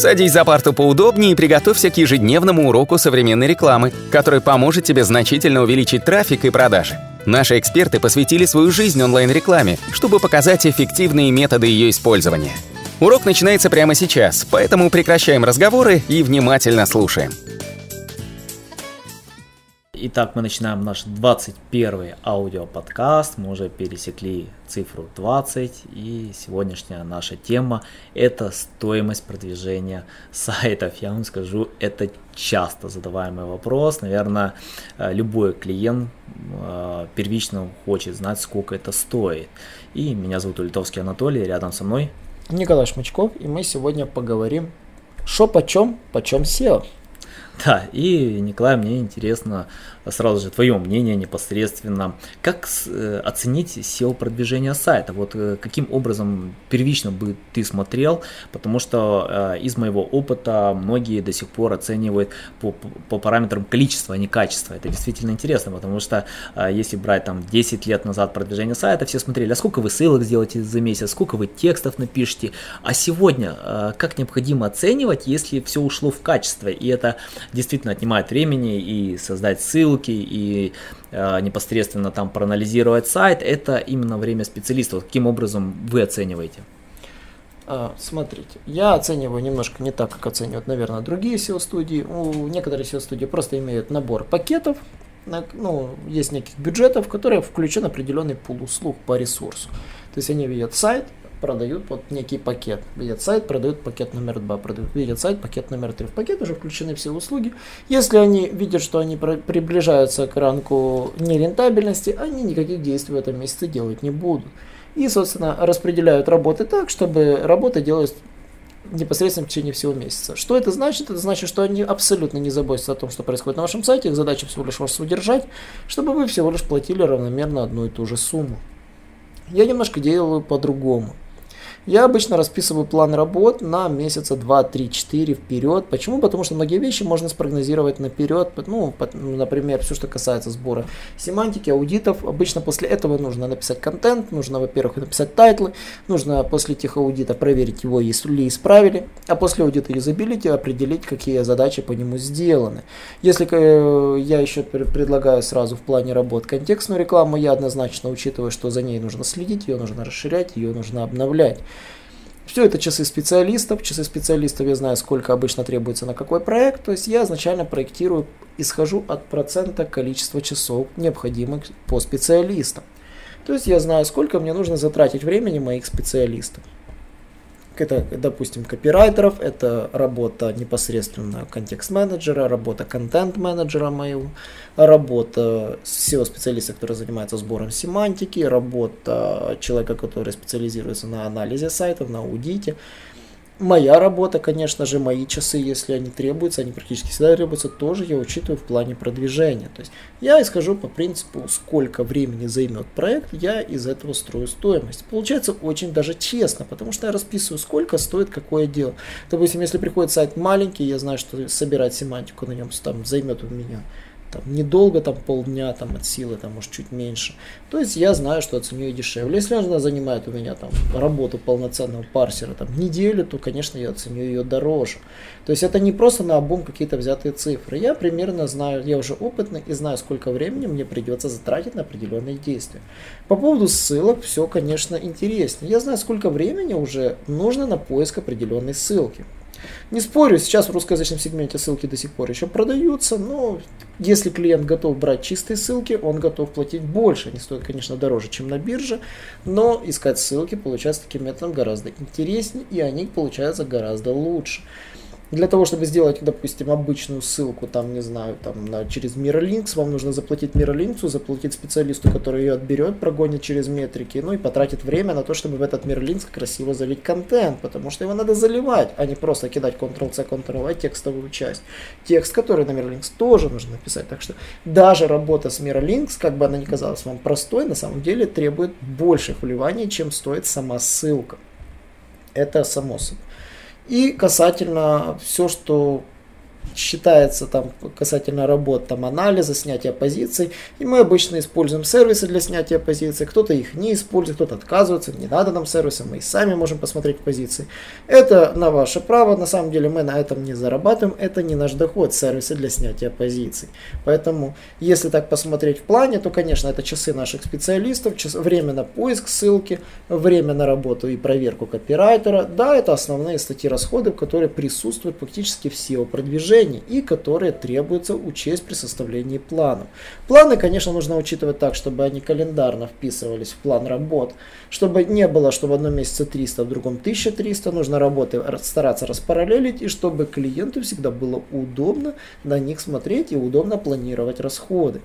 Садись за парту поудобнее и приготовься к ежедневному уроку современной рекламы, который поможет тебе значительно увеличить трафик и продажи. Наши эксперты посвятили свою жизнь онлайн-рекламе, чтобы показать эффективные методы ее использования. Урок начинается прямо сейчас, поэтому прекращаем разговоры и внимательно слушаем. Итак, мы начинаем наш 21 аудиоподкаст. Мы уже пересекли цифру 20. И сегодняшняя наша тема – это стоимость продвижения сайтов. Я вам скажу, это часто задаваемый вопрос. Наверное, э, любой клиент э, первично хочет знать, сколько это стоит. И меня зовут Литовский Анатолий, рядом со мной Николай Шмачков, и мы сегодня поговорим, что почем, почем SEO. Да, и, Николай, мне интересно сразу же твое мнение непосредственно. Как э, оценить SEO-продвижение сайта? Вот э, каким образом первично бы ты смотрел? Потому что э, из моего опыта многие до сих пор оценивают по, по параметрам количества, а не качества. Это действительно интересно, потому что если брать там 10 лет назад продвижение сайта, все смотрели, а сколько вы ссылок сделаете за месяц, сколько вы текстов напишете. А сегодня как необходимо оценивать, если все ушло в качество, и это действительно отнимает времени и создать ссылки и э, непосредственно там проанализировать сайт, это именно время специалистов. Каким образом вы оцениваете? А, смотрите, я оцениваю немножко не так, как оценивают, наверное, другие SEO-студии. У некоторых SEO-студии просто имеют набор пакетов, ну, есть неких бюджетов, в которые включен определенный пул услуг по ресурсу. То есть они видят сайт, продают вот некий пакет. Видят сайт, продают пакет номер два, продают, видят сайт, пакет номер три. В пакет уже включены все услуги. Если они видят, что они приближаются к ранку нерентабельности, они никаких действий в этом месяце делать не будут. И, собственно, распределяют работы так, чтобы работы делать непосредственно в течение всего месяца. Что это значит? Это значит, что они абсолютно не заботятся о том, что происходит на вашем сайте. Их задача всего лишь вас удержать, чтобы вы всего лишь платили равномерно одну и ту же сумму. Я немножко делаю по-другому. Я обычно расписываю план работ на месяца 2, 3, 4 вперед. Почему? Потому что многие вещи можно спрогнозировать наперед. Ну, например, все, что касается сбора семантики, аудитов. Обычно после этого нужно написать контент, нужно, во-первых, написать тайтлы, нужно после этих аудита проверить его, если ли исправили, а после аудита юзабилити определить, какие задачи по нему сделаны. Если э, я еще предлагаю сразу в плане работ контекстную рекламу, я однозначно учитываю, что за ней нужно следить, ее нужно расширять, ее нужно обновлять. Все это часы специалистов. Часы специалистов я знаю, сколько обычно требуется на какой проект. То есть я изначально проектирую, исхожу от процента количества часов, необходимых по специалистам. То есть я знаю, сколько мне нужно затратить времени моих специалистов это, допустим, копирайтеров, это работа непосредственно контекст-менеджера, работа контент-менеджера моего, работа SEO-специалиста, который занимается сбором семантики, работа человека, который специализируется на анализе сайтов, на аудите. Моя работа, конечно же, мои часы, если они требуются, они практически всегда требуются, тоже я учитываю в плане продвижения. То есть я исхожу по принципу, сколько времени займет проект, я из этого строю стоимость. Получается очень даже честно, потому что я расписываю, сколько стоит какое дело. Допустим, если приходит сайт маленький, я знаю, что собирать семантику на нем там займет у меня там, недолго, там полдня там, от силы, там, может чуть меньше. То есть я знаю, что оценю и дешевле. Если она занимает у меня там работу полноценного парсера там, неделю, то, конечно, я оценю ее дороже. То есть это не просто на обум какие-то взятые цифры. Я примерно знаю, я уже опытный и знаю, сколько времени мне придется затратить на определенные действия. По поводу ссылок все, конечно, интереснее. Я знаю, сколько времени уже нужно на поиск определенной ссылки. Не спорю, сейчас в русскоязычном сегменте ссылки до сих пор еще продаются, но если клиент готов брать чистые ссылки, он готов платить больше. Они стоят, конечно, дороже, чем на бирже, но искать ссылки получается таким методом гораздо интереснее, и они получаются гораздо лучше. Для того, чтобы сделать, допустим, обычную ссылку, там, не знаю, там, на, через Mirrorlinks, вам нужно заплатить Mirrorlinks, заплатить специалисту, который ее отберет, прогонит через метрики, ну и потратит время на то, чтобы в этот Mirrorlinks красиво залить контент, потому что его надо заливать, а не просто кидать Ctrl-C, Ctrl-V текстовую часть. Текст, который на Mirrorlinks тоже нужно написать, так что даже работа с Mirrorlinks, как бы она ни казалась вам простой, на самом деле требует больших вливаний, чем стоит сама ссылка. Это само собой. И касательно все, что считается там касательно работ, там анализа, снятия позиций. И мы обычно используем сервисы для снятия позиций. Кто-то их не использует, кто-то отказывается, не надо нам сервиса, мы и сами можем посмотреть позиции. Это на ваше право, на самом деле мы на этом не зарабатываем, это не наш доход, сервисы для снятия позиций. Поэтому, если так посмотреть в плане, то, конечно, это часы наших специалистов, час, время на поиск ссылки, время на работу и проверку копирайтера. Да, это основные статьи расходов, которые присутствуют практически в SEO-продвижении решений и которые требуется учесть при составлении планов. Планы, конечно, нужно учитывать так, чтобы они календарно вписывались в план работ, чтобы не было, что в одном месяце 300, а в другом 1300, нужно работы стараться распараллелить и чтобы клиенту всегда было удобно на них смотреть и удобно планировать расходы.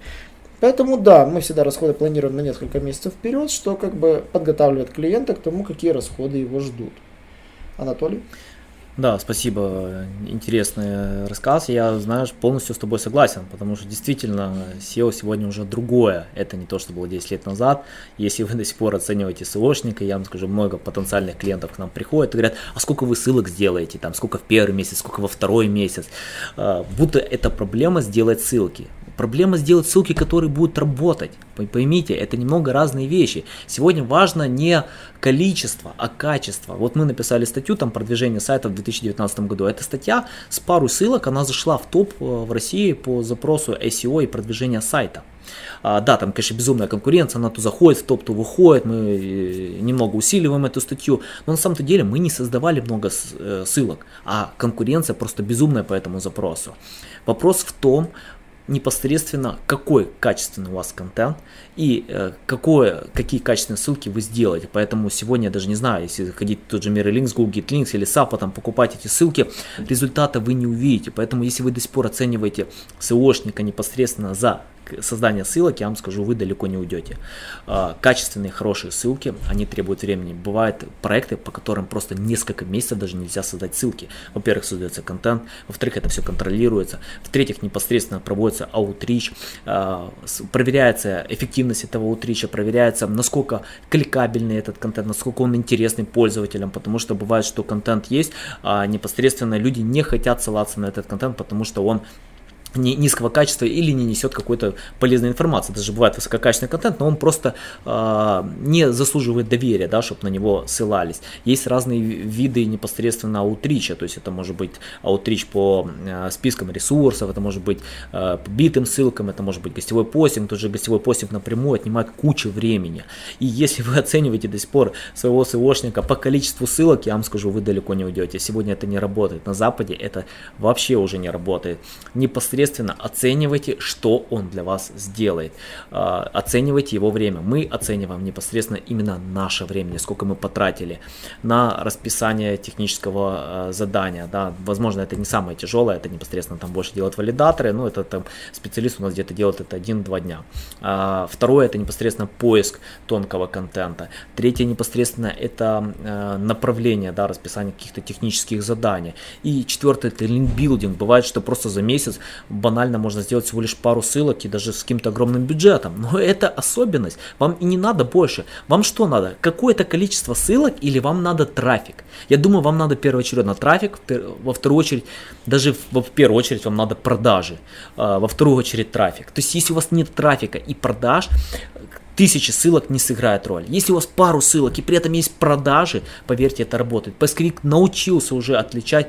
Поэтому да, мы всегда расходы планируем на несколько месяцев вперед, что как бы подготавливает клиента к тому, какие расходы его ждут. Анатолий? Да, спасибо. Интересный рассказ. Я, знаешь, полностью с тобой согласен, потому что действительно SEO сегодня уже другое. Это не то, что было 10 лет назад. Если вы до сих пор оцениваете SEOшника, я вам скажу, много потенциальных клиентов к нам приходят и говорят, а сколько вы ссылок сделаете, там, сколько в первый месяц, сколько во второй месяц. А, будто это проблема сделать ссылки. Проблема сделать ссылки, которые будут работать. Поймите, это немного разные вещи. Сегодня важно не количество, а качество. Вот мы написали статью, там продвижение сайта в 2019 году. Эта статья с пару ссылок, она зашла в топ э, в России по запросу SEO и продвижения сайта. А, да, там, конечно, безумная конкуренция, она то заходит в топ, то выходит, мы э, немного усиливаем эту статью, но на самом-то деле мы не создавали много э, ссылок, а конкуренция просто безумная по этому запросу. Вопрос в том, непосредственно какой качественный у вас контент и э, какое, какие качественные ссылки вы сделаете. Поэтому сегодня я даже не знаю, если заходить в тот же Mirrorlinks, Google GetLinks или SAP, там покупать эти ссылки, результата вы не увидите. Поэтому если вы до сих пор оцениваете SEOшника непосредственно за создания ссылок, я вам скажу, вы далеко не уйдете. А, качественные, хорошие ссылки, они требуют времени. Бывают проекты, по которым просто несколько месяцев даже нельзя создать ссылки. Во-первых, создается контент, во-вторых, это все контролируется, в-третьих, непосредственно проводится аутрич, проверяется эффективность этого аутрича, проверяется, насколько кликабельный этот контент, насколько он интересный пользователям, потому что бывает, что контент есть, а непосредственно люди не хотят ссылаться на этот контент, потому что он низкого качества или не несет какой-то полезной информации. Даже бывает высококачественный контент, но он просто э, не заслуживает доверия, да, чтобы на него ссылались. Есть разные виды непосредственно аутрича, то есть это может быть аутрич по э, спискам ресурсов, это может быть э, по битым ссылкам, это может быть гостевой постинг, тот же гостевой постинг напрямую отнимает кучу времени. И если вы оцениваете до сих пор своего SEOшника по количеству ссылок, я вам скажу, вы далеко не уйдете. Сегодня это не работает. На Западе это вообще уже не работает. Непосредственно Соответственно, оценивайте, что он для вас сделает. А, оценивайте его время. Мы оцениваем непосредственно именно наше время, сколько мы потратили на расписание технического а, задания. Да. Возможно, это не самое тяжелое, это непосредственно там больше делают валидаторы, но это там специалист у нас где-то делает это 1-2 дня. А, второе, это непосредственно поиск тонкого контента. Третье, непосредственно это направление, да, расписание каких-то технических заданий. И четвертое, это линкбилдинг. Бывает, что просто за месяц банально можно сделать всего лишь пару ссылок и даже с каким-то огромным бюджетом. Но это особенность. Вам и не надо больше. Вам что надо? Какое-то количество ссылок или вам надо трафик? Я думаю, вам надо первоочередно трафик, во вторую очередь, даже в первую очередь вам надо продажи, а, во вторую очередь трафик. То есть если у вас нет трафика и продаж, тысячи ссылок не сыграет роль. Если у вас пару ссылок и при этом есть продажи, поверьте, это работает. Поисковик научился уже отличать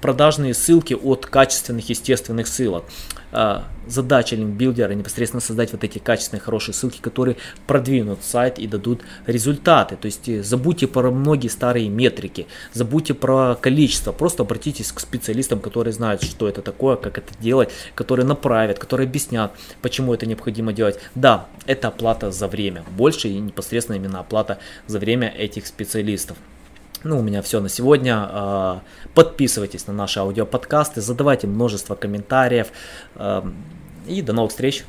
продажные ссылки от качественных естественных ссылок. А, задача линкбилдера непосредственно создать вот эти качественные хорошие ссылки, которые продвинут сайт и дадут результаты. То есть э, забудьте про многие старые метрики, забудьте про количество, просто обратитесь к специалистам, которые знают, что это такое, как это делать, которые направят, которые объяснят, почему это необходимо делать. Да, это оплата за время, больше и непосредственно именно оплата за время этих специалистов. Ну, у меня все на сегодня. А, подписывайтесь на наши аудиоподкасты, задавайте множество комментариев. А, и до новых встреч.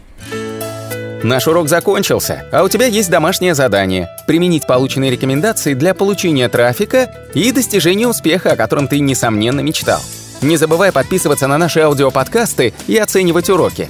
Наш урок закончился, а у тебя есть домашнее задание – применить полученные рекомендации для получения трафика и достижения успеха, о котором ты, несомненно, мечтал. Не забывай подписываться на наши аудиоподкасты и оценивать уроки.